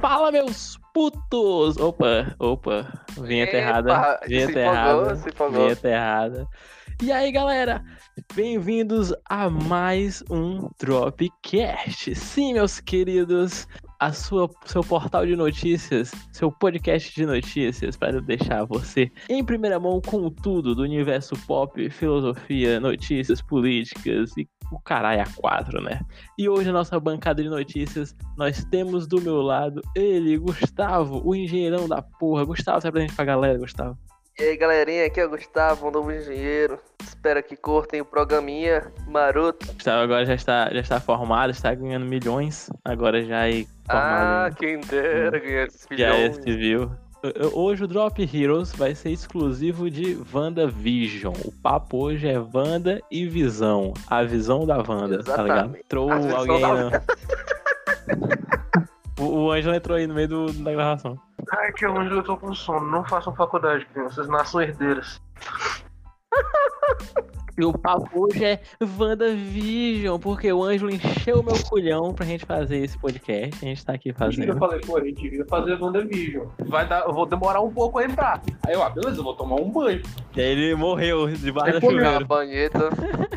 Fala, meus putos! Opa, opa, vinheta Epa, errada. se Vinheta empolgou, errada. se empolgou. Vinheta errada. E aí, galera? Bem-vindos a mais um Dropcast. Sim, meus queridos, a sua, seu portal de notícias, seu podcast de notícias, para deixar você em primeira mão com tudo do universo pop, filosofia, notícias, políticas e o caralho a quatro, né? E hoje, na nossa bancada de notícias, nós temos do meu lado ele, Gustavo, o engenheirão da porra. Gustavo, se apresente pra galera, Gustavo. E aí, galerinha, aqui é o Gustavo, um novo engenheiro. Espero que curtem o programinha maroto. Gustavo agora já está, já está formado, está ganhando milhões. Agora já é formado Ah, quem dera ganhar esses em- já é milhões. civil. Eu- Hoje o Drop Heroes vai ser exclusivo de WandaVision. O papo hoje é Wanda e Visão. A visão da Wanda, tá ligado? Exatamente. Entrou alguém. da no- o, o Ângelo entrou aí no meio do- da gravação. Ai, que onde eu tô com sono. Não façam faculdade, crianças. Nasçam herdeiras. E o papo hoje é WandaVision, porque o Ângelo encheu o meu culhão pra gente fazer esse podcast. A gente tá aqui Eu fazendo. falei, pô, a gente devia fazer WandaVision. Vai dar, eu vou demorar um pouco a entrar. Aí eu, ah, beleza, eu vou tomar um banho. E aí ele morreu debaixo da pô, Na chuveira. banheta.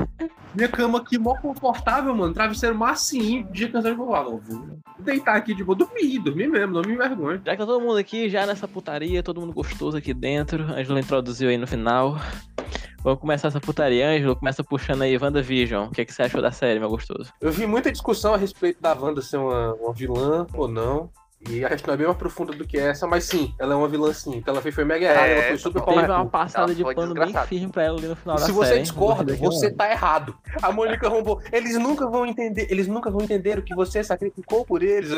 Minha cama aqui, mó confortável, mano. Travesseiro massinho. Dia cansado, eu vou lá, não, vou deitar aqui de boa. Dormir, dormir mesmo, não me envergonha. Já que tá todo mundo aqui, já nessa putaria, todo mundo gostoso aqui dentro. Ângelo introduziu aí no final. Vamos começar essa putaria. Ângelo, começa puxando aí WandaVision. O que, que você achou da série, meu gostoso? Eu vi muita discussão a respeito da Wanda ser uma, uma vilã ou não. E a questão é bem mais profunda do que essa, mas sim, ela é uma vilã sim. O que ela fez foi mega errado, É, ela foi super Ela Teve correta. uma passada Ela de pano bem firme pra ela ali no final E da se série. você hein? discorda, você tá errado. A Mônica Rambo, eles nunca vão entender, eles nunca vão entender o que você sacrificou por eles.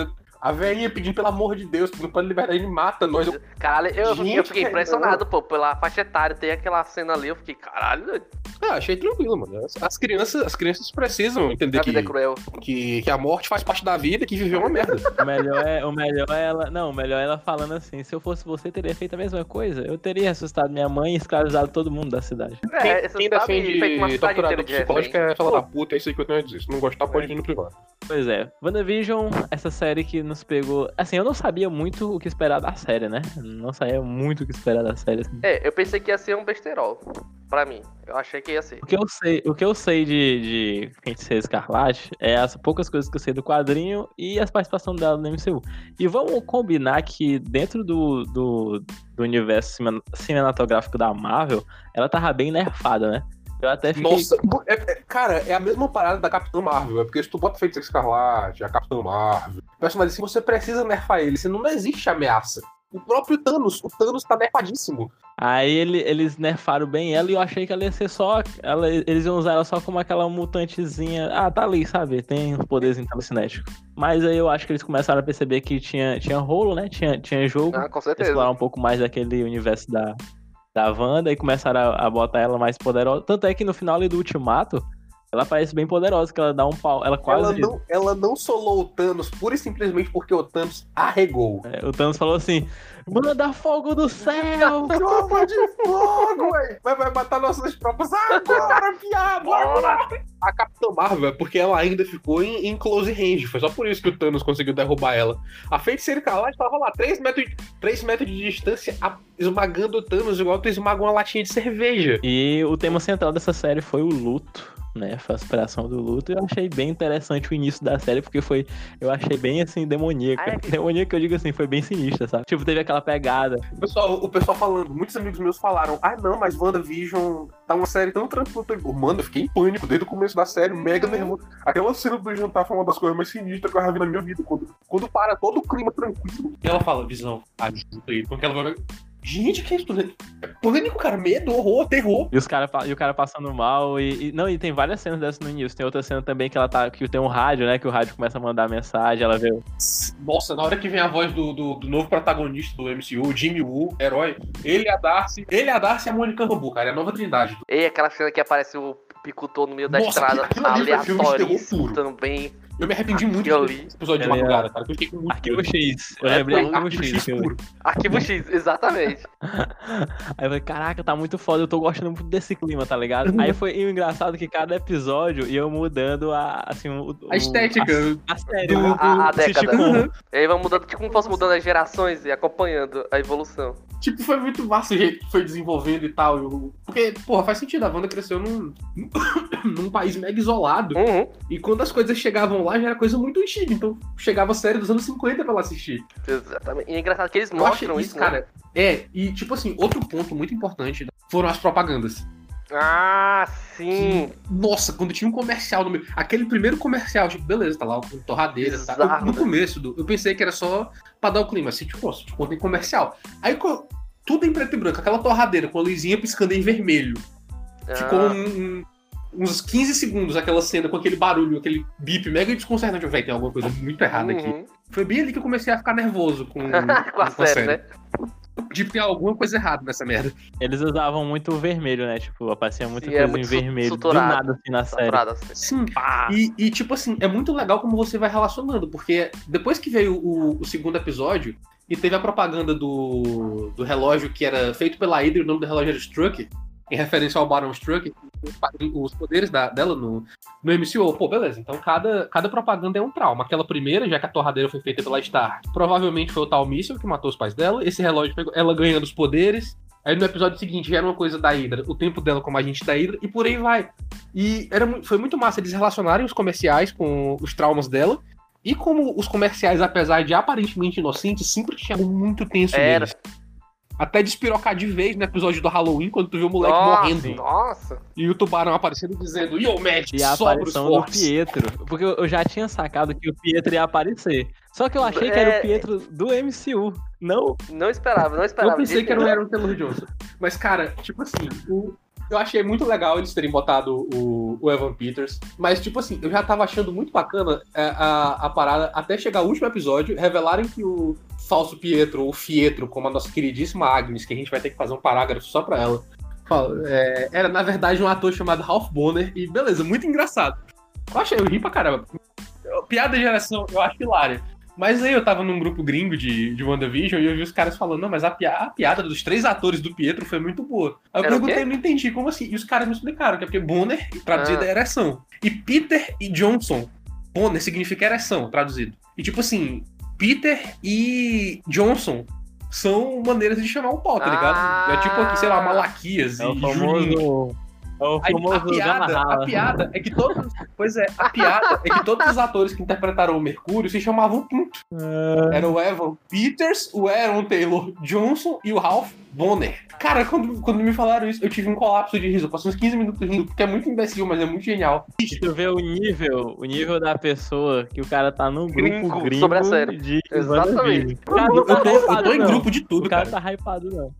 A velhinha pedindo pelo amor de Deus, pedindo pra liberdade, ele mata nós. Eu- Caralho, eu, eu Gente, fiquei impressionado, pô, pela faixa etária. Tem aquela cena ali, eu fiquei, caralho. Ah, achei tranquilo, mano. As, as crianças, as crianças precisam entender a que, vida é cruel. que, que a morte faz parte da vida, que viver é uma merda. O melhor é, o melhor é ela. Não, o melhor é ela falando assim: se eu fosse você, teria feito a mesma coisa. Eu teria assustado minha mãe e escravizado todo mundo da cidade. Quem, É, quem sabe, defende feito uma cidade doutorado inteira de psicológico é fala da puta, é isso aí que eu tenho a dizer. Se não gostar, pode vir no privado. Pois é, WandaVision, essa série que nos pegou. Assim, eu não sabia muito o que esperar da série, né? Não sabia muito o que esperar da série. assim. É, eu pensei que ia ser um besterol. Pra mim. Eu achei que ia ser. O que eu sei, o que eu sei de, de Feiticeira Escarlate é as poucas coisas que eu sei do quadrinho e as participações dela no MCU. E vamos combinar que dentro do, do, do universo cine- cinematográfico da Marvel, ela tava bem nerfada, né? Eu até fiquei. Nossa, é- é- cara, é a mesma parada da Capitã Marvel. É porque se tu bota Feiticeiro Escarlate, a Capitã Marvel, personagem assim, você precisa nerfar ele, senão não existe ameaça. O próprio Thanos, o Thanos tá nerfadíssimo. Aí ele- eles nerfaram bem ela e eu achei que ela ia ser só. Ela, eles iam usar ela só como aquela mutantezinha. Ah, tá ali, sabe? Tem os poderes telecinéticos. Mas aí eu acho que eles começaram a perceber que tinha, tinha rolo, né? Tinha, tinha jogo. Ah, com certeza. explorar um pouco mais daquele universo da, da Wanda e começaram a, a botar ela mais poderosa. Tanto é que no final ali do Ultimato, ela parece bem poderosa, que ela dá um pau. Ela Ela quase. não, ela não solou o Thanos pura e simplesmente porque o Thanos arregou. É, o Thanos falou assim: manda fogo do céu! Tropa de fogo, ué! Vai, vai matar nossas tropas agora, viado! Agora! A Capitã Marvel é porque ela ainda ficou em, em close range. Foi só por isso que o Thanos conseguiu derrubar ela. A Feiticeira Escarlate tava lá, 3 metros, de- 3 metros de distância, a- esmagando o Thanos igual tu esmaga uma latinha de cerveja. E o tema central dessa série foi o luto. Né, foi a superação do luto. Eu achei bem interessante o início da série, porque foi. Eu achei bem assim, demoníaca. Ah, é que- Demoníaca, eu digo assim, foi bem sinistra, sabe? Tipo, teve aquela pegada. O pessoal, o pessoal falando, muitos amigos meus falaram: ah, não, mas WandaVision tá uma série tão tranquila. Eu, Mano, eu fiquei em pânico desde o começo da série, mega nervoso. Aquela cena do jantar foi uma das coisas mais sinistras que eu já vi na minha vida. Quando, quando para todo o clima tranquilo. E ela fala: Visão, ajuda aí. Porque ela vai. Gente, que é isso? É pânico, cara. Medo, horror, terror. E, os cara, e o cara passando mal. E, e- não, e tem várias cenas dessas no início. Tem outra cena também que ela tá. Que tem um rádio, né? Que o rádio começa a mandar mensagem, ela vê. Nossa, na hora que vem a voz do, do, do novo protagonista do MCU, o Jimmy Woo, herói, ele, a Darcy, ele, a Darcy e a Mônica Rambeau, cara, é a nova trindade. E aquela cena que aparece o Picutor no meio da Nossa, estrada, puro. também. Eu me arrependi Aquilo muito ali. desse episódio de é- madrugada, cara. Eu fiquei com muito Arquivo medo. X. Eu É, lembrei Arquivo Arquivo X. Puro. Arquivo X, exatamente. Aí eu falei, caraca, tá muito foda, eu tô gostando muito desse clima, tá ligado? Aí foi e o engraçado que cada episódio ia mudando a, assim, o, A estética. A, a série. Do- o- a- a o década. Uhum. E aí vai mudando, tipo como fosse mudando as gerações e acompanhando a evolução. Tipo, foi muito massa o jeito que foi desenvolvendo e tal. eu- Porque, porra, faz sentido. A Wanda cresceu num, num país mega isolado. Uhum, E quando as coisas chegavam lá, já era coisa muito antiga. Então chegava a série dos anos 50 pra ela assistir. exatamente. E é engraçado que eles Eu mostram isso, isso, né? cara. É, e tipo assim, outro ponto muito importante foram as propagandas. Ah, sim. Nossa, quando tinha um comercial no meio. Aquele primeiro comercial, tipo, beleza, tá lá o torradeira. Tá? Eu- no começo, do, eu pensei que era só pra dar o clima. Assim, tipo, nossa, tipo, tem comercial. Aí tudo em preto e branco, aquela torradeira com a luzinha piscando em vermelho. Ficou Ah, um- um- uns 15 segundos aquela cena com aquele barulho, aquele bip mega desconcertante. Eu, Véi, tem alguma coisa muito errada aqui. uhum. Foi bem ali que eu comecei a ficar nervoso com, Com a série, né? De ter alguma coisa errada nessa merda. Eles usavam muito o vermelho, né? Tipo, aparecia muita Sim, coisa é muito em vermelho. Do nada, assim, na série. Assim. Sim. E, e, tipo assim, é muito legal como você vai relacionando, porque depois que veio o, o segundo episódio, e teve a propaganda do, do relógio que era feito pela Hydra, o nome do relógio era Struck, em referência ao Baron Struck, os poderes da- dela no, no MCU. Pô, beleza, então cada, cada propaganda é um trauma. Aquela primeira, já que a torradeira foi feita pela Star, provavelmente foi o tal míssil que matou os pais dela, esse relógio pegou ela ganhando os poderes, Aí no episódio seguinte já era uma coisa da Hydra, o tempo dela como agente da Hydra, e por aí vai. E era, foi muito massa eles relacionarem os comerciais com os traumas dela. E como os comerciais, apesar de aparentemente inocentes, sempre tinham muito tenso Era. Até despirocar de vez no episódio do Halloween, quando tu viu o moleque Nossa, morrendo. Nossa. E o tubarão aparecendo dizendo, Yo, Matt, E a aparição do. Pietro. Porque eu já tinha sacado que o Pietro ia aparecer. Só que eu achei que era É. o Pietro do MCU. Não. Não esperava, não esperava. Eu pensei que era o jeito Aaron Taylor Johnson. Mas, cara, tipo assim, o- eu achei muito legal eles terem botado o, o Evan Peters. Mas, tipo assim, eu já tava achando muito bacana é, a, a parada até chegar o último episódio, revelarem que o falso Pietro, ou Fietro, como a nossa queridíssima Agnes, que a gente vai ter que fazer um parágrafo só pra ela, é, era na verdade um ator chamado Ralph Bonner. E beleza, muito engraçado. Eu achei, eu ri pra caramba. Piada de geração, eu acho hilária. Mas aí eu tava num grupo gringo de, de WandaVision e eu vi os caras falando, não, mas a, pia- a piada dos três atores do Pietro foi muito boa. Aí eu Era o perguntei, não entendi, como assim? E os caras me explicaram, que é porque Bonner, traduzido Ah. é ereção. E Peter e Johnson, Bonner significa ereção, traduzido. E tipo assim, Peter e Johnson são maneiras de chamar o pau, tá ligado? É tipo aqui, sei lá, Malaquias É o e Julinho. famoso. É o Aí, famoso a piada, garra a piada é que todos. Pois é, a piada é que todos os atores que interpretaram o Mercúrio se chamavam Pinto. É. Era o Evan Peters, o Aaron Taylor Johnson e o Ralph Bonner. Cara, quando, quando me falaram isso, eu tive um colapso de riso. Eu passei uns 15 minutos rindo, porque é muito imbecil, mas é muito genial. Tu vê o nível, o nível da pessoa que o cara tá num grupo Gringo, gringo, sobre a série. de Exatamente. O cara Eu, não tá eu tô, eu tô em grupo de tudo, O cara cara. tá hypado, não.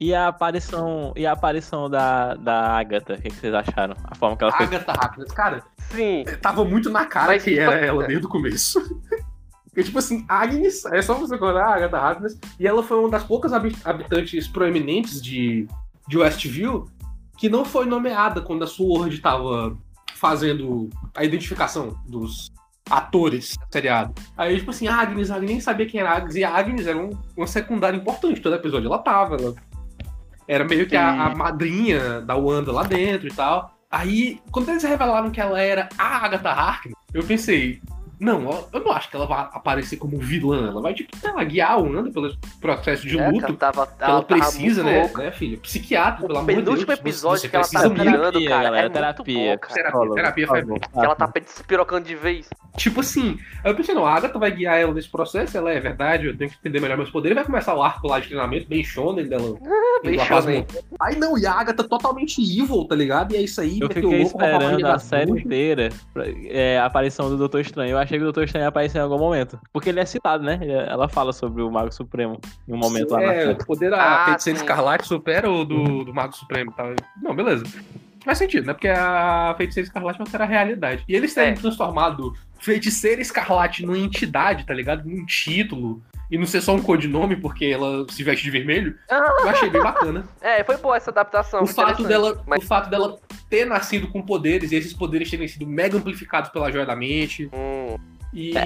E a aparição, e a aparição da, da Agatha, o que, que vocês acharam? A forma que ela foi. Agatha Harkness, cara, Sim. tava muito na cara Mas, que era tipo, ela desde o começo. Porque, tipo assim, Agnes, é só você colocar a Agatha Harkness, e ela foi uma das poucas habi- habitantes proeminentes de, de Westview que não foi nomeada quando a SWORD tava fazendo a identificação dos atores do seriado. Aí, tipo assim, Agnes, Agnes nem sabia quem era Agnes, e a Agnes era um, uma secundária importante todo episódio. Ela tava, ela era meio que a, a madrinha da Wanda lá dentro e tal. Aí, quando eles revelaram que ela era a Agatha Harkness, eu pensei, não, eu- não acho que ela vai aparecer como vilã. Ela vai, tipo, sei lá, guiar a Wanda pelo processo de É, luto. cara, tava, que ela ela tava precisa, né, louca. né, filha? Psiquiatra, pelo O amor de Deus. penúltimo você- episódio você que ela tá pirando, terapia, cara, galera, é terapia. bom, cara. Terapia, terapia foi Que ela tá passa. despirocando de vez. Tipo assim, aí eu pensei, não, a Agatha vai guiar ela nesse processo, ela é verdade, eu tenho que entender melhor meus poderes, vai começar o arco lá de treinamento, bem shonen dela. Bem shonen. Aí não, e a Agatha totalmente evil, tá ligado? E é isso aí, Eu fiquei louco, esperando a série inteira é, a aparição do Doutor Estranho. Eu achei que o Doutor Estranho ia aparecer em algum momento. Porque ele é citado, né? Ele- Ela fala sobre o Mago Supremo em um momento lá na É, o poder da Ah, feiticeira sim. escarlate supera o do, do Mago Supremo tal. Não, beleza. Faz sentido, né? Porque a feiticeira escarlate não era a realidade. E eles terem É. transformado feiticeira escarlate numa entidade, tá ligado? Num título. e não ser só um codinome porque ela se veste de vermelho, eu achei bem bacana. é, foi boa essa adaptação. o fato dela, Mas- o fato dela ter nascido com poderes e esses poderes terem sido mega amplificados pela joia da mente Hum, e É,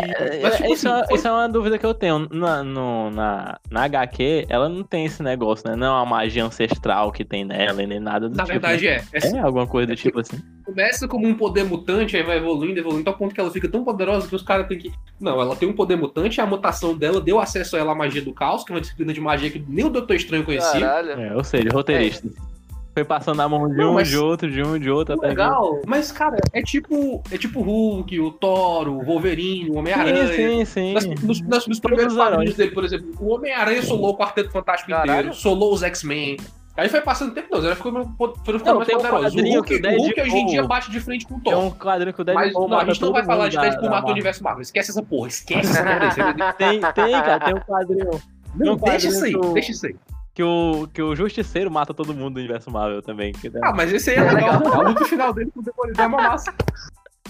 tipo isso, assim, é, foi- isso é uma dúvida que eu tenho. Na, no, na, na HQ, ela não tem esse negócio, né? Não é uma magia ancestral que tem nela e nem nada do na tipo. verdade é, é? É alguma coisa do tipo assim. começa como um poder mutante, aí vai evoluindo, evoluindo, ao ponto que ela fica tão poderosa que os caras têm que. Não, ela tem um poder mutante, a mutação dela deu acesso a ela à magia do caos, que é uma disciplina de magia que nem o Doutor Estranho conhecia. caralho. É, ou seja, roteirista. Foi passando a mão de Não, um, mas- de outro, de um, de outro, até Legal, mas cara, é tipo. É tipo o Hulk, o Thor, o Wolverine, o. Homem-Aranha. Sim, sim, Nas- sim. nos, nas- nos primeiros quadrinhos dele, por exemplo, o Homem-Aranha solou o Quarteto Fantástico Caralho. inteiro, solou os X-Men. Aí foi passando o tempo todo, ela ficou, ficando Não, mais tem um. O Hulk, o Hulk hoje em dia bate de frente com o Thor. um quadrinho que o Mas Deadpool não, a mata gente não vai falar de Deadpool matou o universo Marvel. Esquece essa porra, esquece essa porra. Tem, tem, cara, tem um quadrinho Não, um deixa isso aí, deixa isso aí. Que o, que o Justiceiro mata todo mundo do universo Marvel também. Que Ah, mas esse aí é legal. A luta final dele com o Demolidor é uma massa.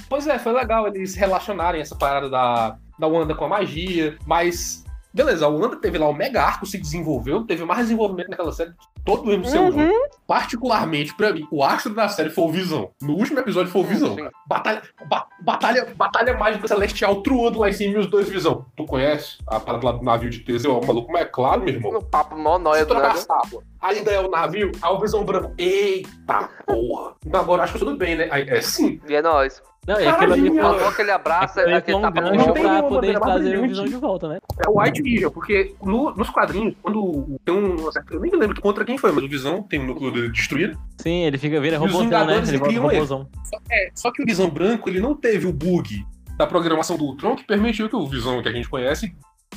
Pois é, foi legal eles relacionarem essa parada da, da Wanda com a magia, mas. Beleza, a Wanda teve lá o mega arco, se desenvolveu, teve mais desenvolvimento naquela série todo o MCU. Uhum. Particularmente, pra mim, o astro da série foi o Visão. No último episódio foi o Visão. Sim. Batalha, ba- batalha, batalha mágica celestial truando lá em cima e os dois Visão. Tu conhece a parada lá do navio de Teseu? O maluco, mas é claro, meu irmão. No papo mó nóia do tábuas, ainda é o navio, aí o Visão Branco. Eita porra! Agora acho que tudo bem, né? Aí, é sim. E é nóis. Não, e aquilo ali aquele abraço, aquilo ali aquele foi um tapa no gancho pra poder trazer o. Visão de volta, né? É o White Vision, porque no- nos quadrinhos, quando tem um. Eu nem me lembro contra quem foi, mas o Visão tem um núcleo dele destruído. Sim, ele fica vira robôzão, né? Ele volta criam ele. robôzão. É, só que o Visão Branco, ele não teve o bug da programação do Ultron que permitiu que o Visão que a gente conhece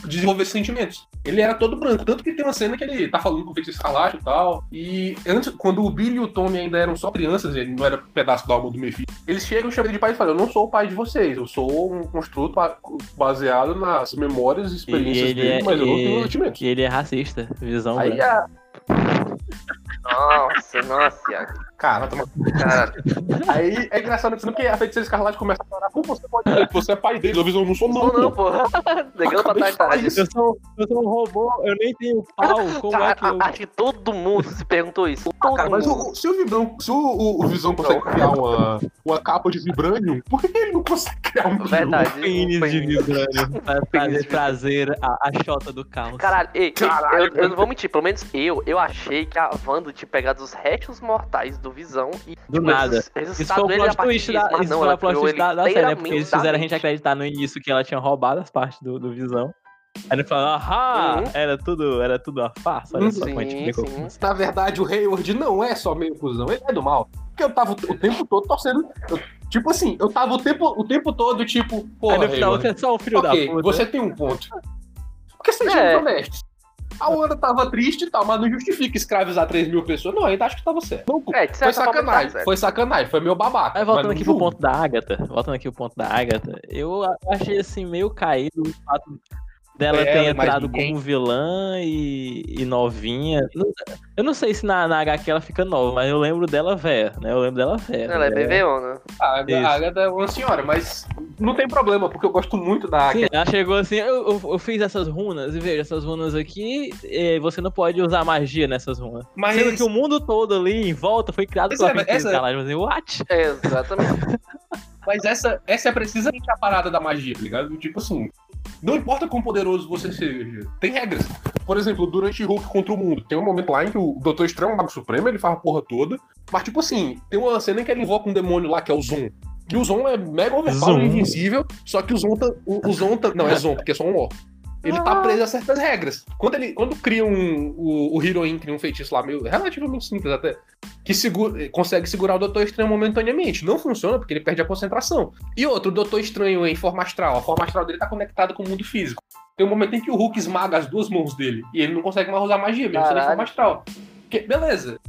desenvolvesse sentimentos. Ele era todo branco, tanto que tem uma cena que ele tá falando com o feitiço escarlate e tal. E antes, quando o Billy e o Tommy ainda eram só crianças, ele não era pedaço da alma do Mephisto, eles chegam e chamam ele de pai e falam: Eu não sou o pai de vocês, eu sou um construto ba- baseado nas memórias e E experiências ele dele, é, mas eu não tenho e, sentimentos. e ele é racista, visão Aí branca. a. Nossa, nossa, Iago. Cara, toma Cara, Aí é engraçado porque a feiticeira escarlate começa a falar, como você pode dizer que você é pai dele? Eu não sou não, não, não, pô. porra. Negando pra trás. Eu sou, eu sou um robô, eu nem tenho pau, como é Cara, que eu... acho que todo mundo se perguntou isso. Todo Cara, mas mundo. o, se o Vibrão, se o, o, o Visão consegue criar uma, uma capa de Vibranium, por que, ele não consegue criar um Verdade. Pênis de Pênis. vibrânio pra trazer, a, a chota do caos. Caralho, ei, ei, Caralho, eu, eu não vou mentir, pelo menos eu, eu achei que a Wanda tinha pegado os restos mortais do Visão e Do tipo, nada. Isso foi o plot twist da, mas isso não, foi ela o plot twist da, da série, né? Porque eles fizeram a gente acreditar no início que ela tinha roubado as partes do, do Visão. Aí ele falou, ahá, Uhum. era tudo, era tudo uma farsa, olha só como a gente Sim, sim. Na verdade, o Hayward não é só meio cuzão, ele é do mal. Porque eu tava o o tempo todo torcendo. eu- tipo assim, eu tava o tempo, o tempo todo, tipo, Aí porra, no final Hayward, você é só um filho ok, da puta. você tem um ponto. Porque sejamos É. honestos. A Wanda tava triste e tal, mas não justifica escravizar 3 mil pessoas. Não, ainda acho que tava certo. Não, É, foi forma, tá sacanagem, certo. foi sacanagem, foi meu babaca. Aí mas voltando aqui pro julgo. ponto da Agatha, voltando aqui pro ponto da Agatha, eu achei assim meio caído o fato dela Foi ter ela entrado ninguém. como vilã e, e novinha. Eu não sei se na, na HQ ela fica nova, mas eu lembro dela velha, né? Eu lembro dela velha. Ela é né? BV-ona. A Agatha é uma senhora, mas não tem problema, porque eu gosto muito da Sim, Agatha. ela chegou assim, eu, eu, eu fiz essas runas, e veja, essas runas aqui, você não pode usar magia nessas runas. Mas Sendo que o mundo todo ali em volta foi criado Pois pela é, essa- escarlate. Mas eu, what? É, exatamente. Mas essa, essa é precisamente a parada da magia, tá ligado? Tipo assim, não importa quão poderoso você seja, tem regras. Por exemplo, durante Hulk contra o mundo, tem um momento lá em que o Doutor Estranho é um mago supremo, ele faz a porra toda, mas tipo assim, tem uma cena em que ele invoca um demônio lá, que é o Zoom. Que o Zoom é mega overpower Zoom. invencível, só que o Zoom, tá, o, o Zoom tá, não é Zoom, porque é só um O. Ele tá preso a certas regras. Quando ele quando cria um. O, o Heroin cria um feitiço lá, meio relativamente simples até, que segura, consegue segurar o Doutor Estranho momentaneamente. Não funciona porque ele perde a concentração. E outro, o Doutor Estranho em forma astral. A forma astral dele tá conectada com o mundo físico. Tem um momento em que o Hulk esmaga as duas mãos dele e ele não consegue mais usar magia, mesmo sendo em forma astral. Que- beleza.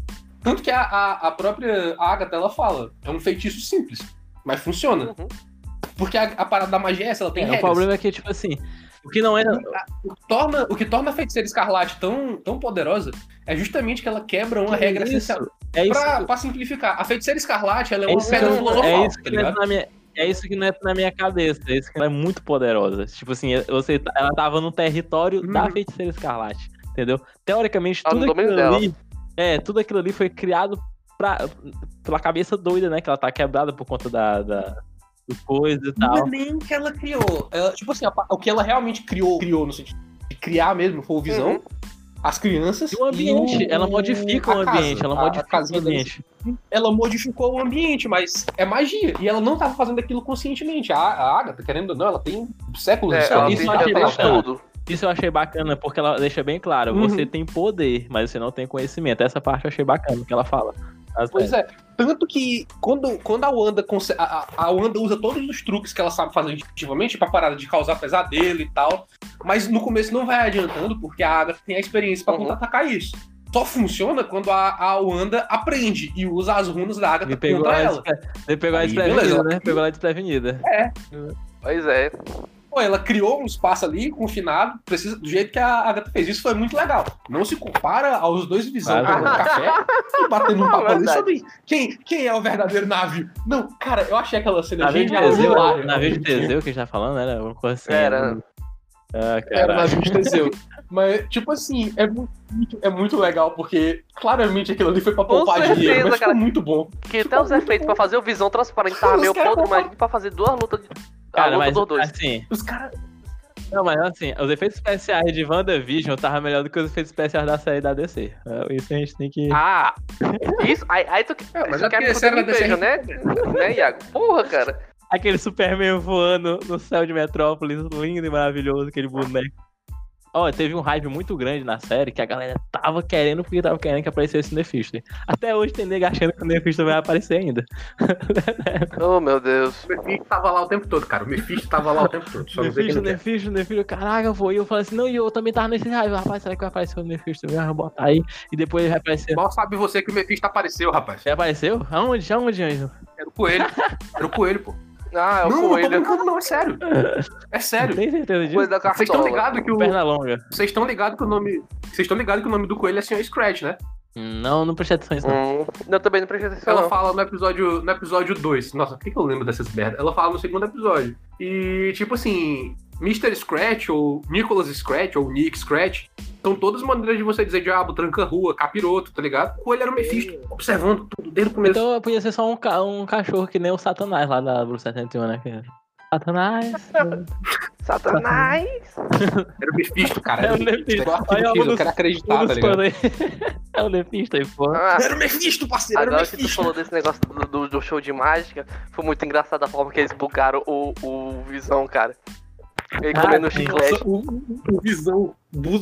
Tanto que a, a, a própria Agatha ela fala, é um feitiço simples, mas funciona. Uhum. Porque a, a parada da magia é essa, ela tem É, o regras. problema é que, tipo assim, o que não é. O que torna, o que torna a feiticeira escarlate tão, tão poderosa é justamente que ela quebra uma que regra isso, essencial. É isso, Pra, pra simplificar, a feiticeira escarlate ela é é uma isso, pedra que- filosofal, é isso tá que ligado? entra na minha. é isso que não é na minha cabeça. É isso que ela é muito poderosa. Tipo assim, você, ela tava no território da Uhum. feiticeira escarlate. Entendeu? Teoricamente, Tá tudo aquilo ali. É, tudo aquilo ali foi criado pra, pela cabeça doida, né? Que ela tá quebrada por conta da, da coisa e Não é tal. nem que ela criou. Ela, tipo assim, a o que ela realmente criou, criou no sentido de criar mesmo, foi o visão, Uhum. as crianças. E o ambiente, o- ela modifica o a casa, ambiente, ela a- a modifica o casinha dela. ambiente. Ela modificou o ambiente, mas é magia. E ela não tava fazendo aquilo conscientemente. A, a Agatha, querendo ou não, ela tem séculos É, de ela ela tem bacana. tudo. Isso eu achei bacana, porque ela deixa bem claro, Uhum. você tem poder, mas você não tem conhecimento. Essa parte eu achei bacana, que ela fala. Pois é. Tanto que quando, quando a Wanda a, a Wanda usa todos os truques que ela sabe fazer efetivamente pra parar de causar pesadelo e tal. Mas no começo não vai adiantando, porque a Agatha tem a experiência pra Uhum. contra-atacar isso. Só funciona quando a, a Wanda aprende e usa as runas da Agatha contra ela me pegou ela desprevenida, né? Pegou ela desprevenida. Pois é. Pô, ela criou um espaço ali confinado, precisa, do jeito que a Agatha fez. Isso foi muito legal. Não se compara aos dois visão Claro. tomando café e batendo um papo ali sobre quem, quem é o verdadeiro navio. Não, cara, eu achei aquela cena Navio de genial. Teseu, hilária. navio de Teseu que a gente tá falando, era uma coisa assim. Era. Ah, Era navio de Teseu. Mas, tipo assim, é muito, é muito legal, porque claramente aquilo ali foi pra poupar certeza, dinheiro, mas cara. ficou muito bom. Que até os efeitos pra fazer o visão transparente tava meio podre, mas pra fazer duas lutas de. Cara, mas dois. assim, Os caras. não, mas assim, os efeitos especiais de WandaVision tava melhor do que os efeitos especiais da série da DC. Ah, Isso a gente tem que. Ah, isso. Aí, aí tu, É, mas tu é quer eu da DC veja, né? né, Iago? Porra, cara. Aquele Superman voando no céu de Metrópolis, lindo e maravilhoso, aquele boneco. Ó, teve um hype muito grande na série que a galera tava querendo porque tava querendo que aparecesse o Nefisto. Até hoje tem nega achando que o Nefisto vai aparecer ainda. Oh, meu Deus. O Mephisto tava lá o tempo todo, cara. O Mephisto tava lá o tempo todo. Só não quer. Nefisto, Nefisto, caraca, pô. E eu falei assim, não, e eu também tava nesse hype. Rapaz, será que vai aparecer o Nefisto mesmo? Eu vou botar aí. E depois ele vai aparecer. Mal sabe você que o Mephisto apareceu, rapaz. Ele apareceu? Aonde? Aonde, Anjo? Era o coelho. Era o coelho, pô. Ah, é o não, não tô coelho. brincando, não, é sério. É sério. Tem certeza disso? Coisa da Vocês estão ligados que o. Perna longa. Vocês estão ligados que o nome. Vocês estão ligados que o nome do coelho é Sr. Scratch, né? Não, não prestei atenção nisso, não. Hum, eu também não prestei atenção. Ela não. fala no episódio, no episódio 2. Nossa, por que, que eu lembro dessas merdas? Ela fala no segundo episódio. E, tipo assim, Mr. Scratch, ou Nicholas Scratch, ou Nick Scratch, são todas maneiras de você dizer diabo, tranca-rua, capiroto, tá ligado? O coelho era o Mephisto, observando tudo desde o começo. Então podia ser só um, ca- um cachorro que nem o Satanás lá da Bruce 71, né? Que- Satanás. Satanás. Era o Mephisto, cara. É o Mephisto. Era Olha, eu dos- quero acreditar, tá ligado? É o Nefisto aí, porra. Ah, Era o Mephisto, parceiro, era o agora que tu Mephisto. falou desse negócio do, do- do show de mágica, foi muito engraçado a forma que eles bugaram o, o Visão, cara. Ele Ah, comendo chiclete. Nossa, o, o- visão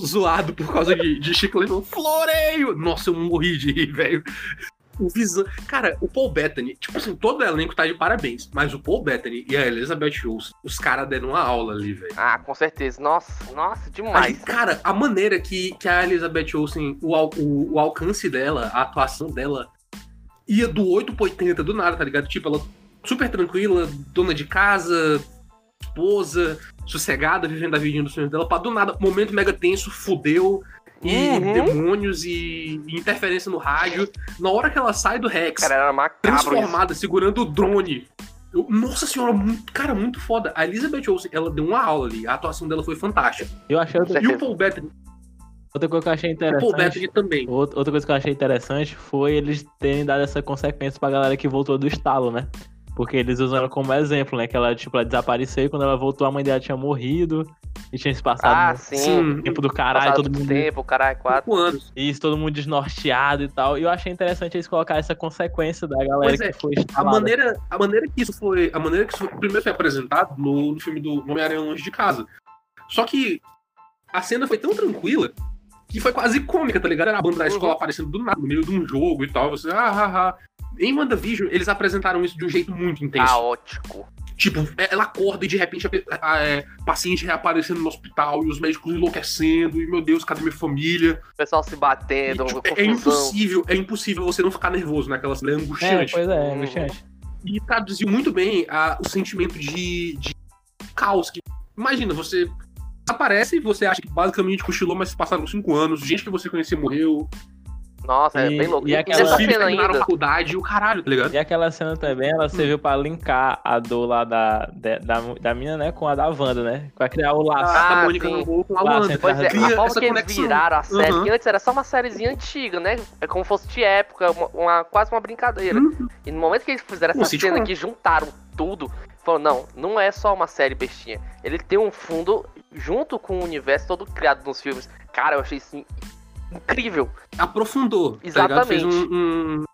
zoado por causa de, de chiclete. Floreio! Nossa, eu morri de rir, velho. O visão. Cara, o Paul Bettany, tipo assim, todo o elenco tá de parabéns. Mas o Paul Bettany e a Elizabeth Olsen, os caras deram uma aula ali, velho. Ah, com certeza. Nossa, nossa, Aí, demais. cara, a maneira que, que a Elizabeth Olsen, o, o, o alcance dela, a atuação dela, ia do 8 pro 80 do nada, tá ligado? Tipo, ela super tranquila, dona de casa, esposa, sossegada, vivendo a vidinha dos sonhos dela, pra do nada, momento mega tenso, fudeu, e Uhum. demônios e, e interferência no rádio. Na hora que ela sai do Rex, Cara, era macabro isso. transformada, segurando o drone. eu- nossa senhora, muito, cara, muito foda. A Elizabeth Olsen, ela deu uma aula ali. A atuação dela foi fantástica. Eu achei outra, E o. Paul Bettany, outra coisa que eu achei o Paul interessante. Bettany também. Outra outra coisa que eu achei interessante foi eles terem dado essa consequência pra galera que voltou do estalo, né? Porque eles usam ela como exemplo, né? Que ela, tipo, ela desapareceu e quando ela voltou a mãe dela tinha morrido e tinha se passado Ah, no sim. Sim, tempo do caralho, Passado todo mundo. tempo, caralho, quatro. cinco anos. Isso, todo mundo desnorteado e tal. E eu achei interessante eles colocar essa consequência da galera Pois que é, foi A maneira, a maneira que isso foi. A maneira que isso primeiro foi apresentado no, no filme do Homem-Aranha Longe de Casa. Só que a cena foi tão tranquila que foi quase cômica, tá ligado? Era a banda da escola Uhum. aparecendo do nada, no meio de um jogo e tal. Você, ah, ah, ah. Em WandaVision, eles apresentaram isso de um jeito muito intenso. Caótico. Tipo, ela acorda e de repente a, pe- a- é, paciente reaparecendo no hospital e os médicos enlouquecendo. E meu Deus, cadê minha família? O pessoal se E, batendo, tipo, é confusão. impossível, é impossível você não ficar nervoso naquela cena. É É, angustiante. pois é, Uhum. angustiante. E traduziu muito bem a- o sentimento de, de caos. Que, imagina, você aparece e você acha que basicamente cochilou, mas se passaram cinco anos, gente que você conhecia morreu. Nossa, é E- bem louco. e E, aquela- cena ainda. faculdade e o caralho, tá ligado? E aquela cena também, ela serviu pra linkar a dor lá da, da, da, da mina, né, com a da Wanda, né? Pra criar o laço. Ah, a Mônica sim. namorou com a Lá, Wanda. Pois é, a forma que eles viraram a série, Uhum. que antes era só uma sériezinha antiga, né? É como fosse de época, uma, uma- quase uma brincadeira. Uhum. E no momento que eles fizeram essa cena que juntaram tudo, falou, não, não é só uma série bestinha. Ele tem um fundo junto com o universo todo criado nos filmes. Cara, eu achei isso incrível. Aprofundou. Tá Exatamente. Fez um. um-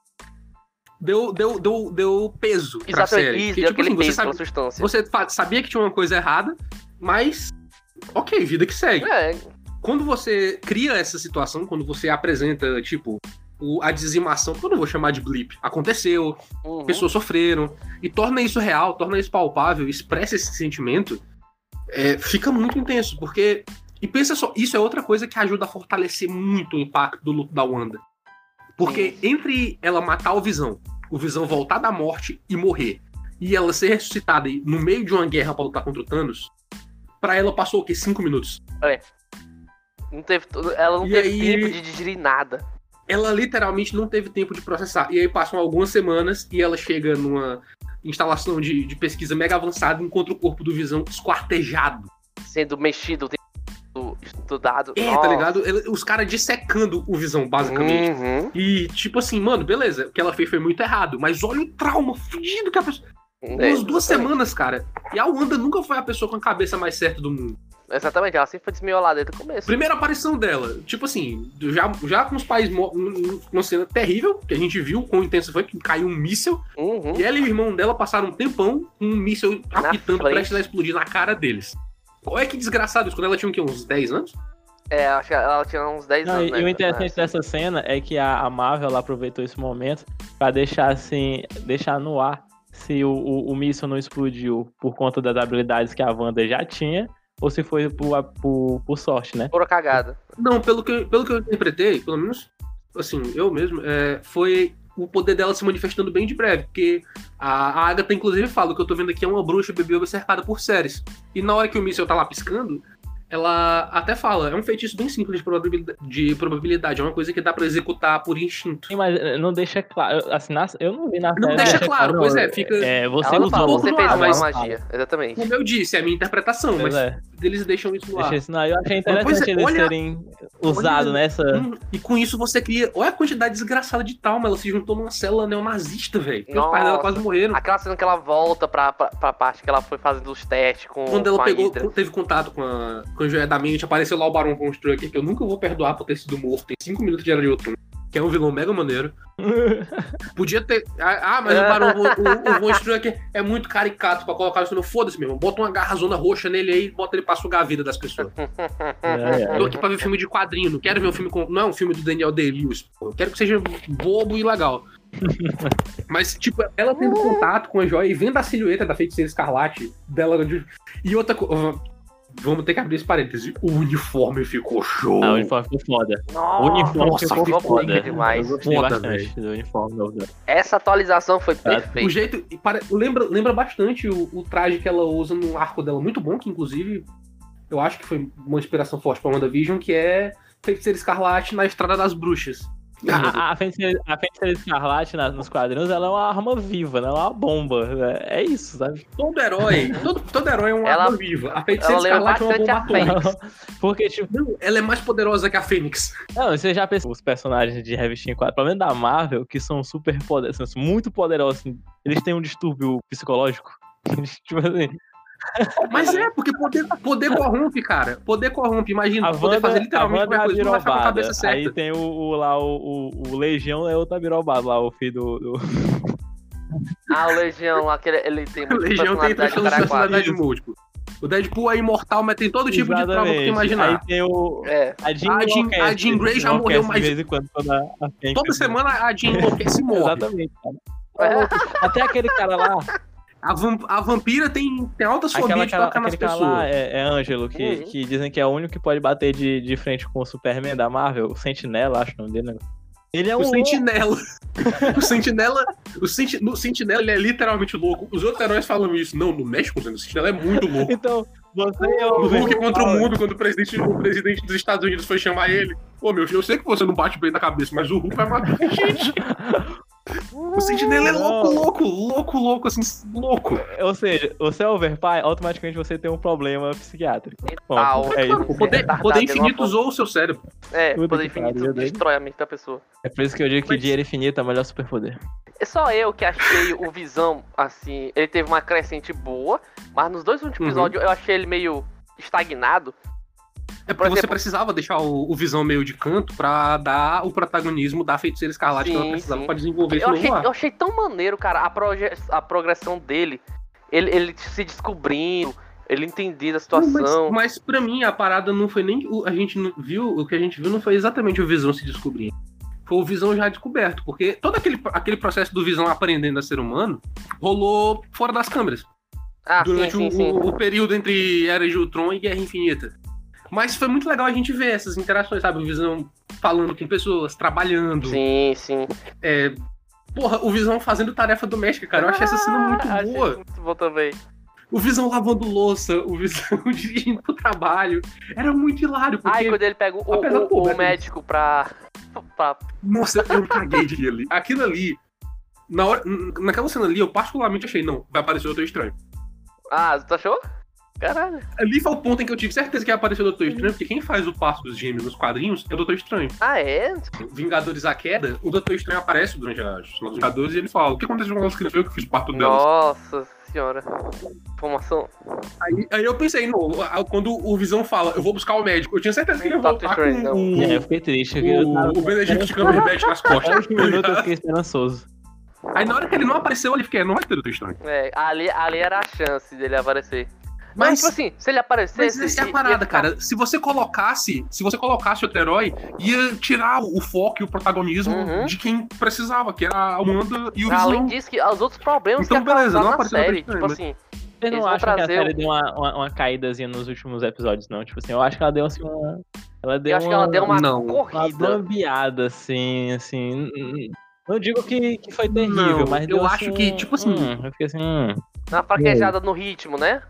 Deu, deu, deu, deu peso pra Exatamente. série. Isso, deu tipo aquele assim, você, peso sabe, você sabia que tinha uma coisa errada, mas. Ok, vida que segue. É, quando você cria essa situação, quando você apresenta, tipo, o- a dizimação, que eu não vou chamar de blip, aconteceu, uhum. pessoas sofreram, e torna isso real, torna isso palpável, expressa esse sentimento, é, fica muito intenso, porque. E pensa só, isso é outra coisa que ajuda a fortalecer muito o impacto do luto da Wanda. Porque entre ela matar o Visão, o Visão voltar da morte e morrer, e ela ser ressuscitada no meio de uma guerra pra lutar contra o Thanos, pra ela passou o quê? Cinco minutos. Não teve, ela não E teve aí- tempo de digerir nada. ela literalmente não teve tempo de processar. E aí passam algumas semanas e ela chega numa instalação de, de pesquisa mega avançada e encontra o corpo do Visão esquartejado. Sendo mexido, sendo estudado. É, Nossa. tá ligado? Os caras dissecando o Visão, basicamente. Uhum. E, tipo assim, mano, beleza, o que ela fez foi muito errado, mas olha o trauma fugido que a pessoa. É, Umas duas exatamente. semanas, cara. E a Wanda nunca foi a pessoa com a cabeça mais certa do mundo. Exatamente, ela sempre foi desmiolada desde o começo. Primeira aparição dela, tipo assim, já, já com os pais numa cena terrível, que a gente viu quão intenso foi, que caiu um míssel. Uhum. E ela e o irmão dela passaram um tempão com um míssel apitando, prestes a explodir na cara deles. Olha que desgraçado isso, quando ela tinha o quê? Uns 10 anos? É, acho que ela tinha uns 10 Não, anos. e, né, o interessante né? dessa cena é que a, Marvel ela aproveitou esse momento pra deixar assim, deixar no ar se o, o, o míssil não explodiu por conta das habilidades que a Wanda já tinha ou se foi por, por, por sorte, né? Pura cagada. Não, pelo que, eu- pelo que eu interpretei, pelo menos, assim, eu mesmo, é, foi o poder dela se manifestando bem de breve, porque a, a Agatha, inclusive, fala o que eu tô vendo aqui é uma bruxa bebê cercada por séries. E na hora que o míssil tá lá piscando, ela até fala, é um feitiço bem simples de probabilidade, de probabilidade é uma coisa que dá pra executar por instinto. Sim, mas eh, não deixa claro, assim, na- eu não vi na Não deixa claro, pois é, não. fica- É, você ela não usou, você fez ar, uma mas- magia. Exatamente. Como eu disse, é a minha interpretação, Pois mas é, eles deixam isso no ar. deixa isso, não, eu achei Pois é, interessante eles olha- serem usados nessa... Hum, E com isso você cria. Olha a quantidade desgraçada de trauma. Ela se juntou numa célula neonazista, velho. Os pais dela quase morreram. Aquela cena que ela volta pra, pra, pra parte que ela foi fazendo os testes com, Quando com ela a pegou, teve contato com a, com a joia da mente, apareceu lá o Barão von Strucker, que eu nunca vou perdoar por ter sido morto em 5 minutos de Era de Outono. Que é um vilão mega maneiro. Podia ter. Ah, ah, mas o Barão o, o von Strucker é muito caricato pra colocar isso no foda-se mesmo. Bota uma garrazona roxa nele aí e bota ele pra sugar a vida das pessoas. É, é. Tô aqui pra ver filme de quadrinho, não quero ver um filme com. Não é um filme do Daniel Day-Lewis. Eu quero que seja bobo e legal. Mas, tipo, ela tendo contato com a joia e vendo a silhueta da feiticeira escarlate dela. de- E outra coisa. Vamos ter que abrir esse parêntese. O uniforme ficou show. Ah, o uniforme ficou foda. Nossa, O uniforme nossa, ficou ficou foda. demais. Foda, do uniforme novo. Essa atualização foi Tá. perfeita. O jeito. pare- Lembra, lembra bastante o, o traje que ela usa no arco dela, muito bom, que inclusive eu acho que foi uma inspiração forte pra WandaVision, que é Feiticeira Escarlate na Estrada das Bruxas. A, a, feiticeira, a feiticeira escarlate na- nos quadrinhos, ela é uma arma viva, né? Ela é uma bomba. né? É isso, sabe? Todo herói, todo, todo herói é uma Ela- arma viva. A Feiticeira Escarlate é uma bomba atômica. Porque, tipo, Não, ela é mais poderosa que a Fênix. não, você já pensou os personagens de revistinha 4, pelo menos da Marvel, que são super poderosos, muito poderosos, assim, eles têm um distúrbio psicológico. tipo assim, Mas é, porque poder, poder corrompe, cara. Poder corrompe. Imagina, a poder Wanda, fazer literalmente é qualquer coisa não vai ficar com a cabeça certa. Aí tem o, o- lá, o, o, o Legião é outra birobada lá, o filho do... do... Ah, o Legião, aquele, ele tem O muita Legião tem personalidade múltiplo. O Deadpool é imortal, mas tem todo tipo de trauma que tu Aí imaginar. tem o... É, A Jean, A Jean- a Jean Grey já morreu mais- De vez em quando, quando a, a Fênix- Toda semana a Jean enlouquece e morre. Exatamente, cara. Até aquele cara lá, A, vam- a vampira tem, tem altas aquela, fobias de aquela, tocar nas pessoas. lá é, é Ângelo, que, Uhum. que dizem que é o único que pode bater de, de frente com o Superman da Marvel, o Sentinela, acho o nome dele. né? Ele é um O. Sentinela. o Sentinela. O Senti, no Sentinela ele é literalmente louco. Os outros heróis falam isso. Não, no México, o Sentinela é muito louco. Então, Você O é o Hulk contra o mundo quando o presidente, o presidente dos Estados Unidos foi chamar ele. Ô meu filho, eu sei que você não bate bem na cabeça, mas o Hulk vai matar a gente. O Sentinela é louco, louco, louco, louco, assim, louco. Ou seja, você é overpai, automaticamente você tem um problema psiquiátrico. Mental. É isso. O poder, poder é uma infinito usou o seu cérebro. É, Puta poder infinito doido. destrói a mente da pessoa. É por isso que eu digo que Mas- dinheiro infinito é o melhor superpoder. É só eu que achei o Visão, assim, ele teve uma crescente boa, mas nos dois últimos Uhum. episódios eu achei ele meio estagnado. É Por porque você precisava deixar o, o Visão meio de canto pra dar o protagonismo da Feiticeira Escarlate que ela Sim, precisava sim. pra desenvolver Eu achei, eu achei tão maneiro, cara, a, proje- a progressão dele, ele, ele se descobrindo, ele entendendo a Não, situação. Mas, mas pra mim a parada não foi nem. o- A gente viu. O que a gente viu não foi exatamente o Visão se descobrindo. Foi o Visão já descoberto. Porque todo aquele, aquele processo do Visão aprendendo a ser humano rolou fora das câmeras. ah, sim, durante sim, o, sim. o período entre Era de Ultron e Guerra Infinita. Mas foi muito legal a gente ver essas interações, sabe? O Visão falando com pessoas, trabalhando. Sim, sim. É... Porra, o Visão fazendo tarefa doméstica, cara. Eu achei essa cena muito Ah, boa. muito bom também. O Visão lavando louça, o Visão dirigindo pro trabalho. Era muito hilário, porque... Aí quando ele pega o, do o- o problema- médico pra. pra Nossa, eu caguei de ali. Aquilo ali... Na hora, naquela cena ali, eu particularmente achei, não, vai aparecer o Doutor Estranho. ah, tu achou? Caralho. Ali foi o ponto em que eu tive certeza que ia aparecer o Doutor Estranho, porque quem faz o passo dos gêmeos nos quadrinhos é o Doutor Estranho. Ah, é? Vingadores à Queda, o Doutor Estranho aparece durante as os Vingadores e ele fala: O que aconteceu com elas que eu que fiz parto delas? Nossa senhora. Informação. Aí, aí eu pensei, não, a- quando o Visão fala, eu vou buscar o médico, eu tinha certeza que ele ia Doctor voltar com É, eu o, fiquei triste. Eu tava- o, o Benedict Cumberbatch nas costas. minuto eu fiquei esperançoso. Aí na hora que ele não apareceu, eu fiquei, não vai ter Doutor Estranho. É, ali, ali era a chance dele aparecer. Mas, Mas, tipo assim, se ele mas aparecesse. essa é a parada, ficar- cara. Se você colocasse, se você colocasse outro herói, ia tirar o foco e o protagonismo Uhum. de quem precisava, que era a Wanda e o Além Visão. disso, que os outros problemas Então, que beleza, não na apareceu série. Tipo Estranho, assim, Vocês Eles não vão acham que a série o- deu uma, uma, uma caídazinha nos últimos episódios, não? Tipo assim, eu acho que ela deu assim uma. Ela deu eu acho que ela deu uma Não. uma corrida. bambeada, assim, assim. Não digo que, que foi terrível, Não, mas eu deu, acho assim, que, tipo assim- hum, eu fiquei assim. Hum. Uma fraquejada no ritmo, né?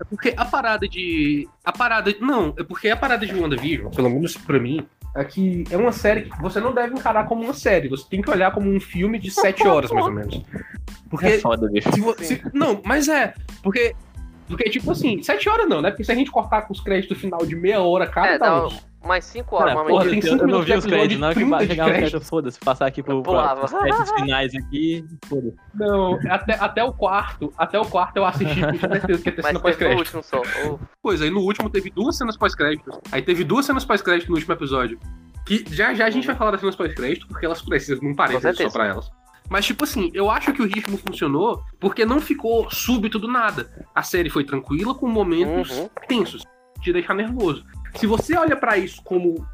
É porque a parada de. A parada. Não, é porque a parada de WandaVision, pelo menos pra mim, é que é uma série que você não deve encarar como uma série. Você tem que olhar como um filme de sete horas, mais ou menos. Porque. É foda, bicho. se vo- se- não, mas é. Porque. Porque, tipo assim, sete horas não, né? Porque se a gente cortar com os créditos final de meia hora cada, É, dá mais 5 horas, Cara, porra, tem menos. eu, cinco eu não minutos vi de os créditos, não, que 30 vai de chegar no crédito. foda-se, passar aqui pro, pros créditos finais aqui, foda Não, até, até o quarto. Até o quarto eu assisti com certeza que ia ter Mas cena pós-crédito. último só. Pois aí no último teve duas cenas pós-créditos. Aí teve duas cenas pós-crédito no último episódio. Que já já a gente vai falar das cenas pós-crédito, porque elas precisam um parênteses só pra elas. Mas, tipo assim, eu acho que o ritmo funcionou porque não ficou súbito do nada. A série foi tranquila, com momentos Uhum. tensos, de deixar nervoso. Se você olha pra isso como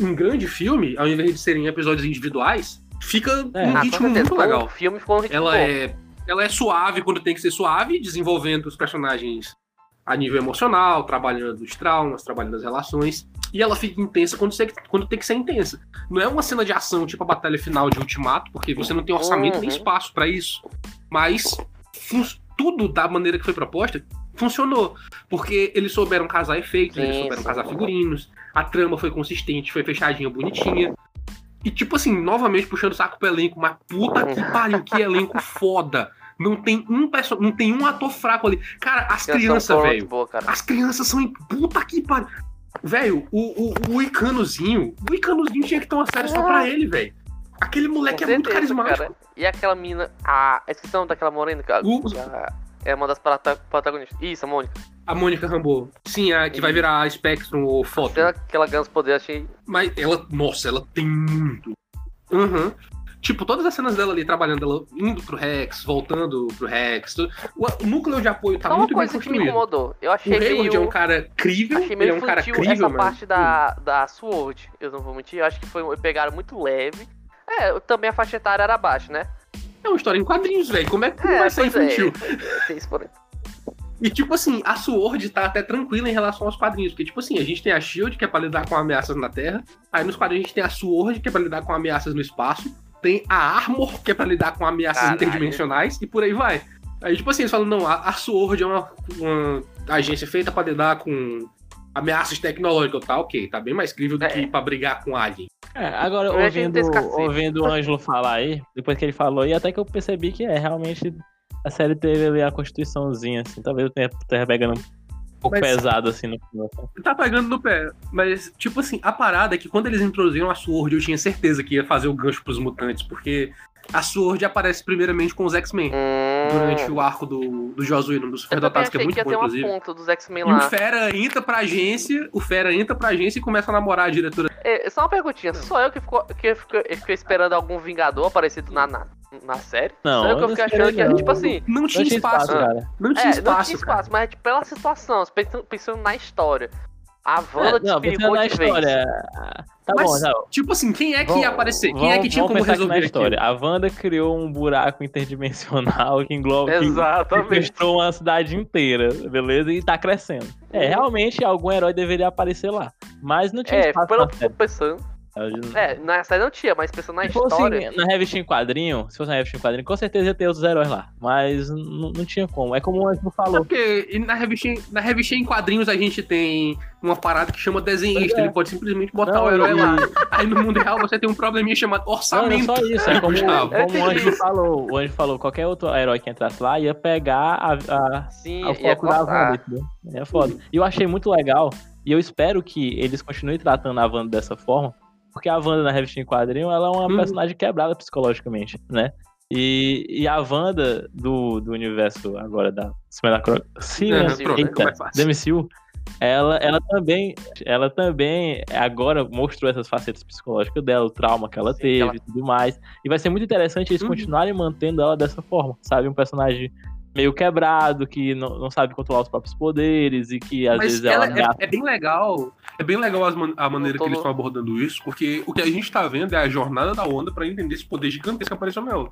um grande filme, ao invés de serem episódios individuais, fica É. um ah, ritmo muito legal. filme ficou um ritmo Ela bom. é, ela é suave quando tem que ser suave, desenvolvendo os personagens a nível emocional, trabalhando os traumas, trabalhando as relações. E ela fica intensa quando, você- quando tem que ser intensa. Não é uma cena de ação tipo a batalha final de Ultimato, porque você não tem orçamento nem Uhum. espaço pra isso. Mas tudo da maneira que foi proposta funcionou. Porque eles souberam casar efeitos, eles Sim, souberam sim. casar figurinos, a trama foi consistente, foi fechadinha, bonitinha. E tipo assim, novamente puxando o saco pro elenco, mas puta que pariu, que elenco foda. Não tem um perso... não tem um ator fraco ali. Cara, as Criança crianças, velho. As crianças são. em- Puta que pariu. Velho, o, o, o Icanozinho. O Icanozinho tinha que ter uma série só pra ele, velho. Aquele moleque Com é muito certeza, carismático. cara. E aquela mina. A esqueci o nome daquela morena, cara. O- A- É uma das prota- protagonistas. Isso, a Mônica. A Mônica Rambeau. Sim, a que vai virar Spectrum ou Foto. Aquela que ela ganha os poderes, achei. Mas ela, nossa, ela tem muito. Aham. Tipo, todas as cenas dela ali trabalhando, ela indo pro Rex, voltando pro Rex. tudo. O, o núcleo de apoio tá Só uma muito bem coisa que me construído. incomodou. Eu O achei Hayward meio. é um cara crível, Achei ele meio é um cara crível, essa mano. parte da, da Sword. Eu não vou mentir. Eu acho que foi, pegaram muito leve. É, também a faixa etária era baixa, né? É uma história em quadrinhos, velho. Como é que É, vai ser é. infantil? Por aí. E, tipo assim, a Sword tá até tranquila em relação aos quadrinhos. Porque, tipo assim, a gente tem a Shield, que é pra lidar com ameaças na Terra. Aí nos quadrinhos a gente tem a Sword, que é pra lidar com ameaças no espaço. Tem a Armor, que é pra lidar com ameaças Caralho. interdimensionais. E por aí vai. Aí, tipo assim, eles falam, não, a, a Sword é uma, uma agência feita pra lidar com ameaças tecnológicas, tá? Ok, tá bem mais crível do É. que pra brigar com alien. É, agora, Eu ouvindo, ouvindo o Ângelo falar aí, depois que ele falou, e até que eu percebi que é, realmente, a série teve ali a constituiçãozinha, assim, talvez eu tenha, tenha pegando um pouco Mas- pesado, assim, no final. Tá pegando no pé. Mas, tipo assim, a parada é que quando eles introduziram a Sword, eu tinha certeza que ia fazer o gancho pros mutantes, porque a Sword aparece primeiramente com os X-Men. Hum. Durante o arco do, do Josué, um dos superdotados, que é muito que ia bom, ter uma inclusive. ponta dos X-Men E o lá. Fera entra pra agência, o Fera entra pra agência e começa a namorar a diretora. É, só uma perguntinha, sou eu que ficou, que fico- eu fiquei esperando algum Vingador aparecido na, na, na série? Não, Sou eu que eu fiquei achando que era não. tipo assim. Não Não tinha espaço, espaço, cara. Não tinha É, espaço, não tinha cara. espaço, mas tipo, pela situação, pensando, pensando na história. A É, Wanda não, pensando despiricou na de vez. história. Tá Mas- bom, tá bom. Tipo assim, quem é que Vamos- ia aparecer? Quem é que tinha como aqui resolver na história. aquilo? A Wanda criou um buraco interdimensional que engloba. que Exatamente. sequestrou uma cidade inteira, beleza? E tá crescendo. É, realmente algum herói deveria aparecer lá. Mas não tinha É, espaço pelo na pensando. É, na série não tinha, mas pensando na Se fosse história. na revista em quadrinho, se fosse na revista em quadrinho, com certeza ia ter outros heróis lá. Mas não tinha como. É como o Anjo É falou. porque e na revista, na revista em quadrinhos a gente tem uma parada que chama desenhista. É. Ele pode simplesmente botar Não, o herói lá. Aí no mundo real você tem um probleminha chamado Não, não é orçamento. só isso, é como, Gustavo. como o Anjo falou. O Anjo falou, qualquer outro herói que entrasse lá ia pegar a, a, Sim, ia foco da Wanda? É foda. E eu achei muito legal, e eu espero que eles continuem tratando a Wanda dessa forma, porque a Wanda na revista em quadrinho, ela é uma Uhum. personagem quebrada psicologicamente, né? E, e a Wanda do, do universo agora da Semana. Sim, É, Eita, ela, ela também, ela também agora mostrou essas facetas psicológicas dela, o trauma que ela Sim, teve ela- e tudo mais. E vai ser muito interessante eles Uhum. continuarem mantendo ela dessa forma, sabe? Um personagem meio quebrado, que não, não sabe controlar os próprios poderes e que às Mas vezes ela ela é, é bem legal. É bem legal man- a maneira que eles estão abordando isso, porque o que a gente tá vendo é a jornada da onda pra entender esse poder gigantesco que apareceu nela.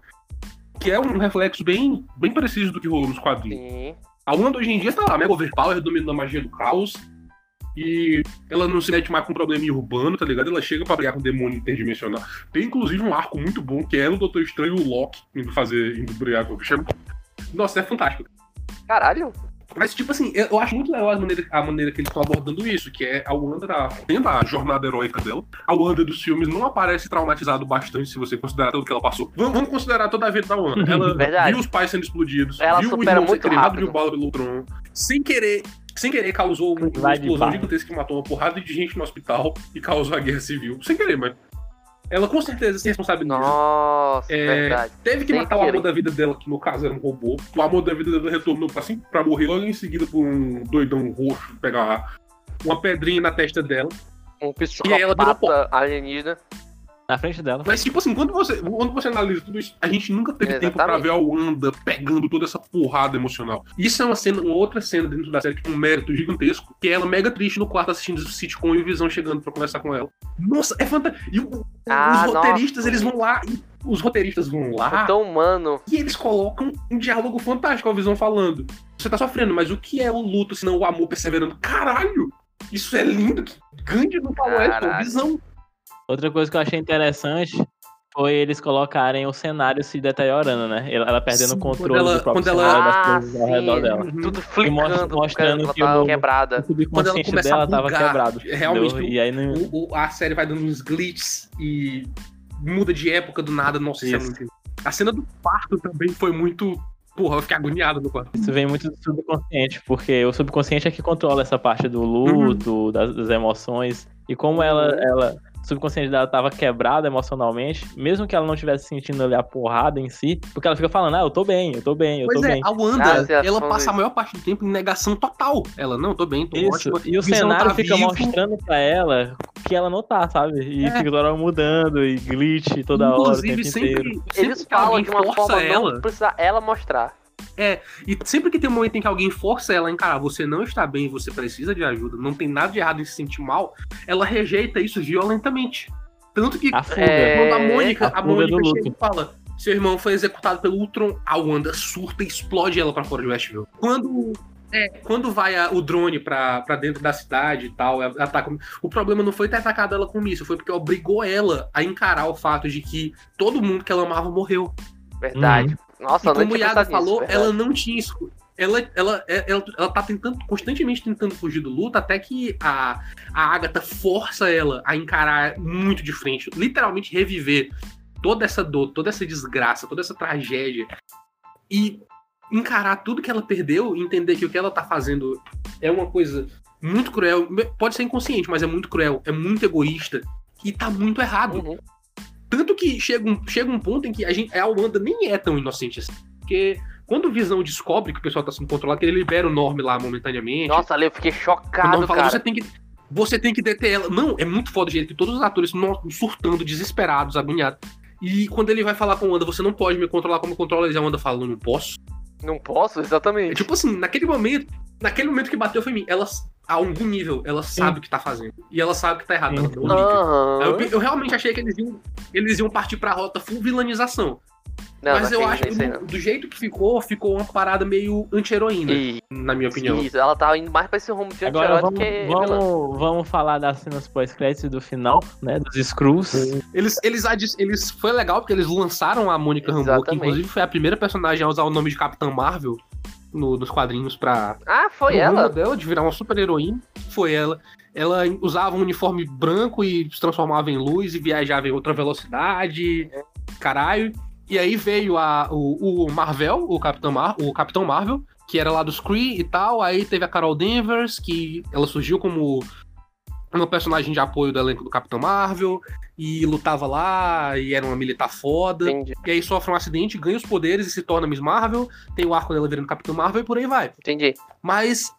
Que é um reflexo bem, bem preciso do que rolou nos quadrinhos. Sim. A Wanda hoje em dia tá lá, mega overpower, dominando a magia do caos. E ela não se mete mais com um problema urbano, tá ligado? Ela chega pra brigar com o demônio interdimensional. Tem inclusive um arco muito bom, que é ela, o Doutor Estranho e o Loki indo fazer, indo brigar com o bicho. Nossa, é fantástico. Caralho. Mas, tipo assim, eu acho muito legal a maneira, a maneira que eles estão abordando isso, que é a Wanda tá tendo a jornada heróica dela. A Wanda dos filmes não aparece traumatizado bastante, se você considerar tudo que ela passou. Vamos, vamos considerar toda a vida da Wanda. Ela Verdade. viu os pais sendo explodidos, Ela viu o irmão ser muito queimado, rápido. viu bala pelo Ultron. Sem querer, sem querer causou uma de explosão gigantesca que matou uma porrada de gente no hospital e causou a guerra civil. Sem querer, mas... Ela com certeza se responsabiliza. Nossa, É, verdade. Teve que Sem matar o querer. amor da vida dela, que no caso era um robô. O amor da vida dela retornou pra, assim, pra morrer logo em seguida por um doidão roxo pegar uma pedrinha na testa dela. Um E aí ela virou psicopata alienígena. Na frente dela. Mas, tipo assim, quando você, quando você analisa tudo isso, a gente nunca teve tempo pra ver a Wanda pegando toda essa porrada emocional. Isso é uma cena, uma outra cena dentro da série que tem um mérito gigantesco, que é ela mega triste no quarto assistindo o sitcom e o Visão chegando pra conversar com ela. Nossa, é fantástico. E o- Ah, os roteiristas, nossa. eles vão lá, e os roteiristas vão lá, Tão humano. E eles colocam um diálogo fantástico, a visão falando. Você tá sofrendo, mas o que é o luto senão o amor perseverando? Caralho! Isso é lindo! Que falou isso, Caraca. visão. Outra coisa que eu achei interessante foi eles colocarem o cenário se deteriorando, né? Ela ela perdendo Sim, o controle ela- do próprio quando ela- cenário das Ah, coisas ao redor sim. dela. Uhum. Tudo flicando, mostra- mostrando ela que tá o- quebrada. O Quando ela subconsciente começa dela a tava bugar, quebrado. realmente? E aí não. O- a série vai dando uns glitches e muda de época do nada. Nossa, isso, é muito. A cena do parto também foi muito. Porra, eu fiquei agoniado no quarto. Isso vem muito do subconsciente, porque o subconsciente é que controla essa parte do luto, das, das emoções. E como ela, ela, o subconsciente dela tava quebrado emocionalmente, mesmo que ela não estivesse sentindo ali a porrada em si, porque ela fica falando, ah, eu tô bem, eu tô bem, eu Pois tô é, bem. a Wanda, Ah, ela passa isso. a maior parte do tempo em negação total. Ela, não, tô bem, tô Isso, ótima. e o Visão cenário tá fica vivo. mostrando pra ela que ela não tá, sabe? E É. fica toda hora mudando e glitch toda hora, o Inclusive, tempo sempre, inteiro. sempre Eles falam de uma força forma ela, não precisa ela mostrar. E sempre que tem um momento em que alguém força ela a encarar, você não está bem, você precisa de ajuda, não tem nada de errado em se sentir mal, ela rejeita isso violentamente. Tanto que A fuga. É, quando a Mônica, a a Mônica chega e fala: seu irmão foi executado pelo Ultron, a Wanda surta e explode ela pra fora de Westview. Quando. É, quando vai a- o drone pra, pra dentro da cidade e tal, ela tá o problema não foi ter atacado ela com isso, foi porque obrigou ela a encarar o fato de que todo mundo que ela amava morreu. Verdade. Nossa, E como o Iago nisso, falou, ela não tinha isso. Ela, ela, ela, ela tá tentando, constantemente tentando fugir do luto, até que a, a Agatha força ela a encarar muito de frente, literalmente reviver toda essa dor, toda essa desgraça, toda essa tragédia. E encarar tudo que ela perdeu e entender que o que ela tá fazendo é uma coisa muito cruel. Pode ser inconsciente, mas é muito cruel, é muito egoísta e tá muito errado. Uhum. Que chega um, chega um ponto em que a, gente, a Wanda nem é tão inocente assim. Porque quando o Visão descobre que o pessoal tá sendo controlado, que ele libera o Norm lá momentaneamente. Nossa, ali eu fiquei o chocado, fala, cara. você tem que. Você tem que deter ela. Não, é muito foda o jeito que todos os atores surtando, desesperados, agoniados. E quando ele vai falar com a Wanda, você não pode me controlar como eu controlo eles, a Wanda fala, não posso. Não posso, É exatamente. tipo assim, naquele momento, naquele momento que bateu foi em mim, ela, a algum nível, ela sabe o que tá fazendo. E ela sabe que tá errado, ela não liga. Aham. Eu, eu realmente achei que eles iam, eles iam partir pra rota full vilanização. Não, mas não eu acho que do, do jeito que ficou, ficou uma parada meio anti-heroína. E, na minha opinião. isso, ela tava indo mais pra esse rumo de Agora anti-herói do vamos, que vamos, vamos falar das cenas pós-créditos do final, né? Dos Screws. Eles, eles, eles foi legal porque eles lançaram a Mônica Rambeau, que inclusive foi a primeira personagem a usar o nome de Capitã Marvel no- nos quadrinhos pra Ah, foi ela? dela de virar uma super heroína. Foi ela. Ela usava um uniforme branco e se transformava em luz e viajava em outra velocidade. Caralho. E aí veio a, o, o Marvel, o Capitão, Mar, o Capitão Marvel, que era lá dos Kree e tal. Aí teve a Carol Danvers, que ela surgiu como uma personagem de apoio do elenco do Capitão Marvel. E lutava lá, e era uma militar foda. Entendi, E aí sofre um acidente, ganha os poderes e se torna Miss Marvel. Tem o arco dela virando Capitão Marvel e por aí vai. entendi. Mas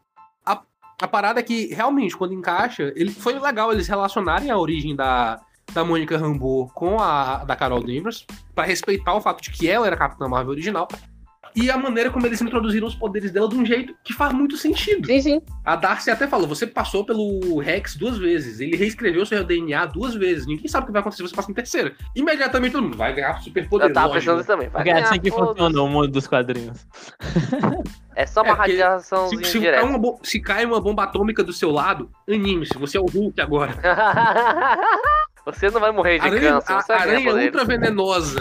a, a parada é que, realmente, quando encaixa, ele foi legal eles relacionarem a origem da, da Mônica Rambeau com a da Carol Danvers, pra respeitar o fato de que ela era a Capitã Marvel original. E a maneira como eles introduziram os poderes dela de um jeito que faz muito sentido. Sim, sim. A Darcy até falou: você passou pelo Rex duas vezes, ele reescreveu seu DNA duas vezes. Ninguém sabe o que vai acontecer se você passa em terceira. Imediatamente todo mundo vai ganhar superpoder. Eu tava lógico. pensando nisso também. Vai Porque é ganhar, assim que funciona o mundo dos quadrinhos. É só uma É, radiaçãozinha Se, se, cai direta. uma, se cai uma bomba atômica do seu lado, anime-se, você é o Hulk agora. você não vai morrer de Aranha, câncer, a, você vai ganhar aranha ultra venenosa.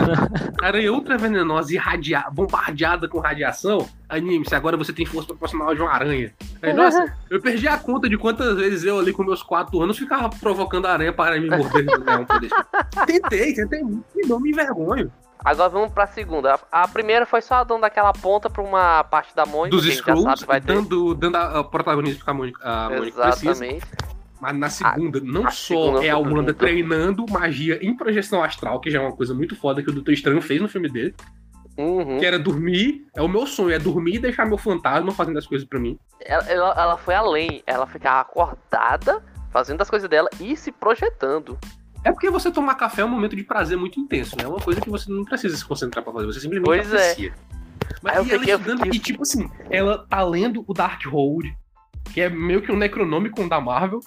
aranha ultra venenosa e radia, bombardeada com radiação. Anime-se, agora você tem força proporcional de uma aranha. Aí, nossa, eu perdi a conta de quantas vezes eu ali com meus 4 anos ficava provocando a aranha para me morder. Tentei, tentei muito, e não me envergonho. Agora vamos pra segunda. A a primeira foi só dando aquela ponta pra uma parte da Mônica, Dos Skrulls, dando, dando a, a protagonismo que a Mônica, a Mônica precisa. Mas na segunda, não a só segunda é a Wanda treinando magia em projeção astral, que já é uma coisa muito foda que o Doutor Estranho fez no filme dele, Uhum. que era dormir, é o meu sonho, é dormir e deixar meu fantasma fazendo as coisas pra mim. Ela, ela- ela foi além. Ela ficava acordada, fazendo as coisas dela e se projetando. É porque você tomar café é um momento de prazer muito intenso, né? É uma coisa que você não precisa se concentrar pra fazer, você simplesmente Pois é. aprecia. Mas Aí eu e ela estudando, fiquei- e tipo assim, ela tá lendo o Darkhold, que é meio que um necronômico da Marvel,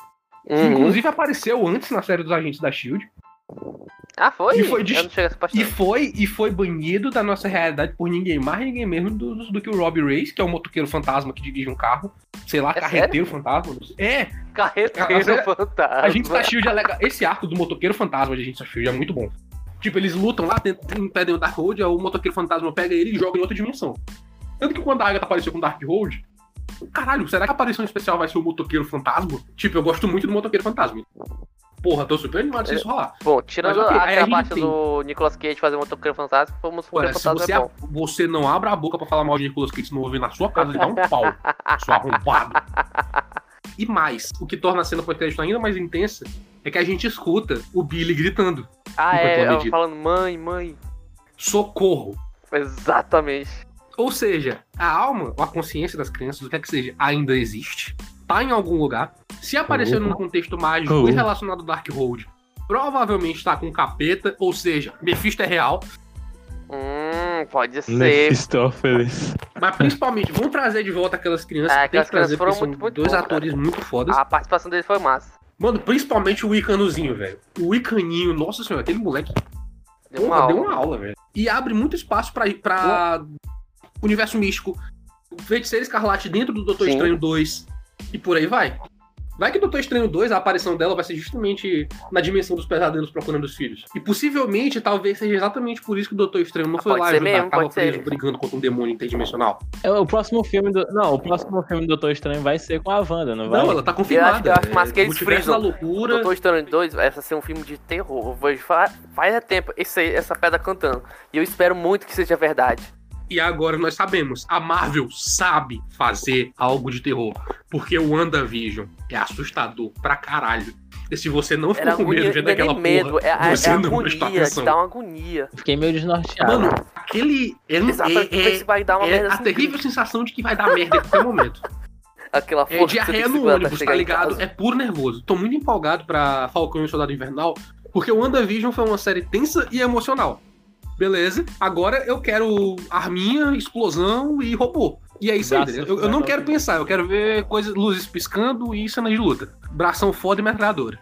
Uhum. inclusive apareceu antes na série dos Agentes da SHIELD, Ah, foi? E foi a parte. E foi, e foi banido da nossa realidade por ninguém mais, ninguém mesmo do, do que o Robbie Race, que é o motoqueiro fantasma que dirige um carro. Sei lá, É carreteiro fantasma. não sei. É, Carreteiro a série- fantasma. a gente da Shield é legal. Esse arco do motoqueiro fantasma de Agentes da Shield é muito bom. Tipo, eles lutam lá, tentam- impedem o Darkhold, aí o motoqueiro fantasma pega ele e joga em outra dimensão. Tanto que quando a Agatha apareceu com o Darkhold, caralho, será que a aparição especial vai ser o motoqueiro fantasma? Tipo, eu gosto muito do motoqueiro fantasma. Porra, tô super animado se isso rolar. Bom, tirando Mas, ok, aí a tem- do Nicolas Cage fazer motoqueiro fantasma, foi um motoqueiro se fantasma você, é bom. você não abre a boca pra falar mal de Nicolas Cage se não ouvir na sua casa, ele dá um pau. Seu arrombado. E mais, o que torna a cena pós-crédito ainda mais intensa é que a gente escuta o Billy gritando: Ah, é, falando mãe, mãe. socorro. Exatamente. Ou seja, a alma ou a consciência das crianças, o que é que seja, ainda existe, tá em algum lugar. Se apareceu num contexto mágico Oh. e relacionado ao Darkhold, provavelmente tá com capeta, ou seja, Mephisto é real. Hum, pode ser. Mephistófeles. Mas principalmente, vão trazer de volta aquelas crianças É, que tem aquelas que trazer, crianças foram porque são muito, muito dois bom, atores muito fodas. A participação dele foi massa. Mano, principalmente o Icanozinho, velho. O Icaninho, nossa senhora, aquele moleque Deu uma porra, deu aula. uma aula, velho. E abre muito espaço pra, pra universo místico. Feiticeiro Escarlate dentro do Doutor Sim. Estranho 2. E por aí vai. Vai que Doutor Estranho 2, a aparição dela vai ser justamente na dimensão dos pesadelos procurando os filhos. E possivelmente, talvez seja exatamente por isso que o Doutor Estranho não Ah, foi pode lá ser ajudar, mesmo, ser. preso brigando contra um demônio interdimensional. É, O próximo filme do. Não, o próximo filme do Doutor Estranho vai ser com a Wanda, não vai? Não, ela tá confirmada. Eu acho- eu acho que É, eles frisam. da loucura. Doutor Estranho 2 vai ser um filme de terror. Eu vou falar, faz tempo esse, essa pedra cantando. E eu espero muito que seja verdade. E agora nós sabemos, a Marvel sabe fazer algo de terror. Porque o WandaVision é assustador pra caralho. E se você não ficou Era com medo agonia, vendo não é aquela nem medo, porra, é, a- é você a não prestou agonia, te atenção. dá uma agonia. Fiquei meio desnorteado. Mano, aquele. É, Exatamente, é, se vai dar uma é merda a assim, terrível sensação de que vai dar merda em qualquer momento. Aquela É força você diarreia no ônibus, tá ligado? É puro nervoso. Tô muito empolgado pra Falcão e o Soldado Invernal, porque o WandaVision foi uma série tensa e emocional. Beleza? Agora eu quero arminha, explosão e robô. E é isso aí, eu, eu não quero pensar, eu quero ver coisas, luzes piscando e cenas de luta. Bração foda e metralhadora.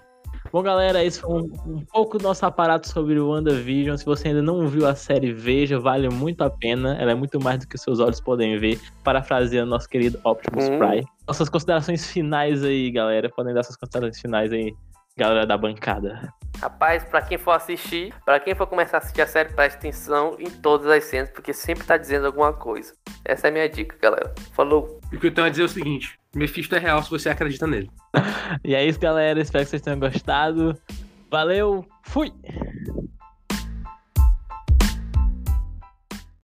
Bom, galera, esse foi um, um pouco do nosso aparato sobre o WandaVision. Se você ainda não viu a série, veja, vale muito a pena. Ela é muito mais do que seus olhos podem ver. Parafraseando nosso querido Optimus Hum. Prime. Nossas considerações finais aí, galera. Podem dar suas considerações finais aí, galera da bancada. Rapaz, pra quem for assistir, pra quem for começar a assistir a série, preste atenção em todas as cenas, porque sempre tá dizendo alguma coisa. Essa é a minha dica, galera. Falou! E o que eu tenho a dizer é o seguinte: Mephisto é real se você acredita nele. E é isso, galera. Espero que vocês tenham gostado. Valeu, fui!